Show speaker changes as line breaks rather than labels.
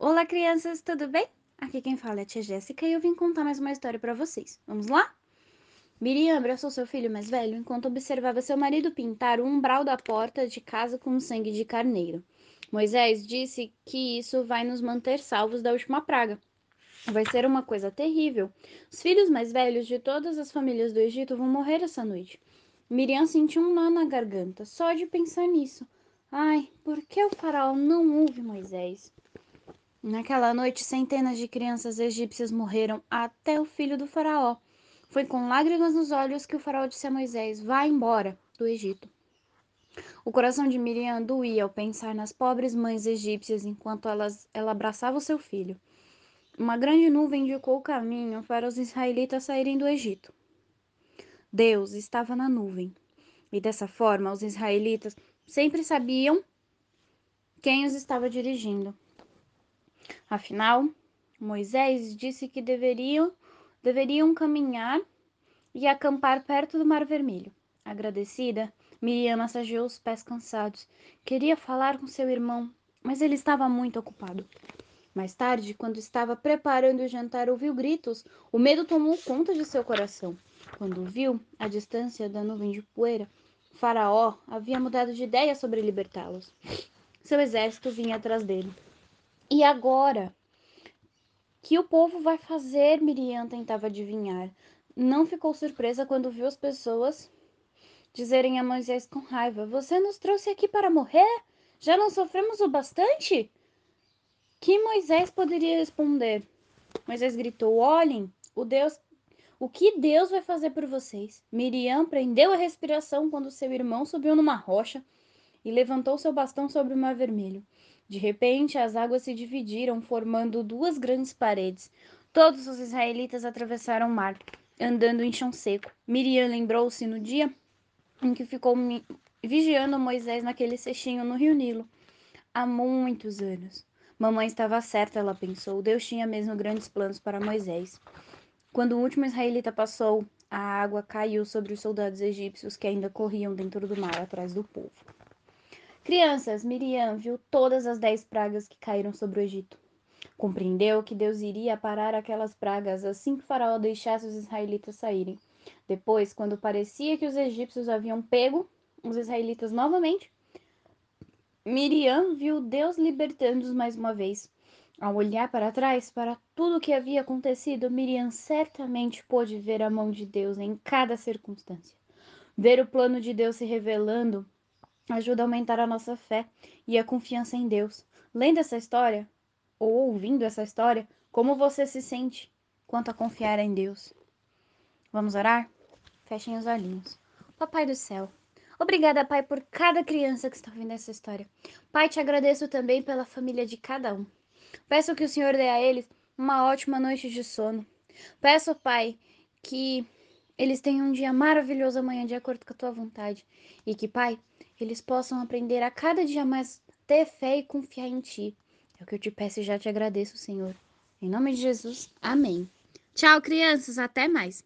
Olá, crianças, tudo bem? Aqui quem fala é a tia Jéssica e eu vim contar mais uma história para vocês. Vamos lá? Miriam abraçou seu filho mais velho enquanto observava seu marido pintar o umbral da porta de casa com sangue de carneiro. Moisés disse que isso vai nos manter salvos da última praga. Vai ser uma coisa terrível. Os filhos mais velhos de todas as famílias do Egito vão morrer essa noite. Miriam sentiu um nó na garganta só de pensar nisso. Ai, por que o faraó não ouve Moisés? Naquela noite, centenas de crianças egípcias morreram, até o filho do faraó. Foi com lágrimas nos olhos que o faraó disse a Moisés: Vá embora do Egito. O coração de Miriam doía ao pensar nas pobres mães egípcias enquanto elas, ela abraçava o seu filho. Uma grande nuvem indicou o caminho para os israelitas saírem do Egito. Deus estava na nuvem, e dessa forma os israelitas sempre sabiam quem os estava dirigindo. Afinal, Moisés disse que deveriam, deveriam caminhar e acampar perto do Mar Vermelho. Agradecida, Miriam massageou os pés cansados. Queria falar com seu irmão, mas ele estava muito ocupado. Mais tarde, quando estava preparando o jantar, ouviu gritos. O medo tomou conta de seu coração. Quando viu a distância da nuvem de poeira, Faraó havia mudado de ideia sobre libertá-los. Seu exército vinha atrás dele. E agora? Que o povo vai fazer? Miriam tentava adivinhar. Não ficou surpresa quando viu as pessoas dizerem a Moisés com raiva: Você nos trouxe aqui para morrer? Já não sofremos o bastante? Que Moisés poderia responder? Moisés gritou: Olhem, o Deus o que Deus vai fazer por vocês? Miriam prendeu a respiração quando seu irmão subiu numa rocha e levantou seu bastão sobre o mar vermelho. De repente, as águas se dividiram, formando duas grandes paredes. Todos os israelitas atravessaram o mar, andando em chão seco. Miriam lembrou-se no dia em que ficou vigiando Moisés naquele cestinho no rio Nilo. Há muitos anos. Mamãe estava certa, ela pensou. Deus tinha mesmo grandes planos para Moisés. Quando o último israelita passou, a água caiu sobre os soldados egípcios que ainda corriam dentro do mar atrás do povo. Crianças, Miriam viu todas as dez pragas que caíram sobre o Egito. Compreendeu que Deus iria parar aquelas pragas assim que Faraó deixasse os israelitas saírem. Depois, quando parecia que os egípcios haviam pego os israelitas novamente, Miriam viu Deus libertando-os mais uma vez. Ao olhar para trás, para tudo o que havia acontecido, Miriam certamente pôde ver a mão de Deus em cada circunstância. Ver o plano de Deus se revelando ajuda a aumentar a nossa fé e a confiança em Deus. Lendo essa história, ou ouvindo essa história, como você se sente quanto a confiar em Deus? Vamos orar? Fechem os olhinhos. Papai do céu, obrigada, Pai, por cada criança que está ouvindo essa história. Pai, te agradeço também pela família de cada um. Peço que o Senhor dê a eles uma ótima noite de sono. Peço, Pai, que eles tenham um dia maravilhoso amanhã, de acordo com a tua vontade. E que, Pai, eles possam aprender a cada dia mais ter fé e confiar em Ti. É o que eu te peço e já te agradeço, Senhor. Em nome de Jesus, amém. Tchau, crianças, até mais.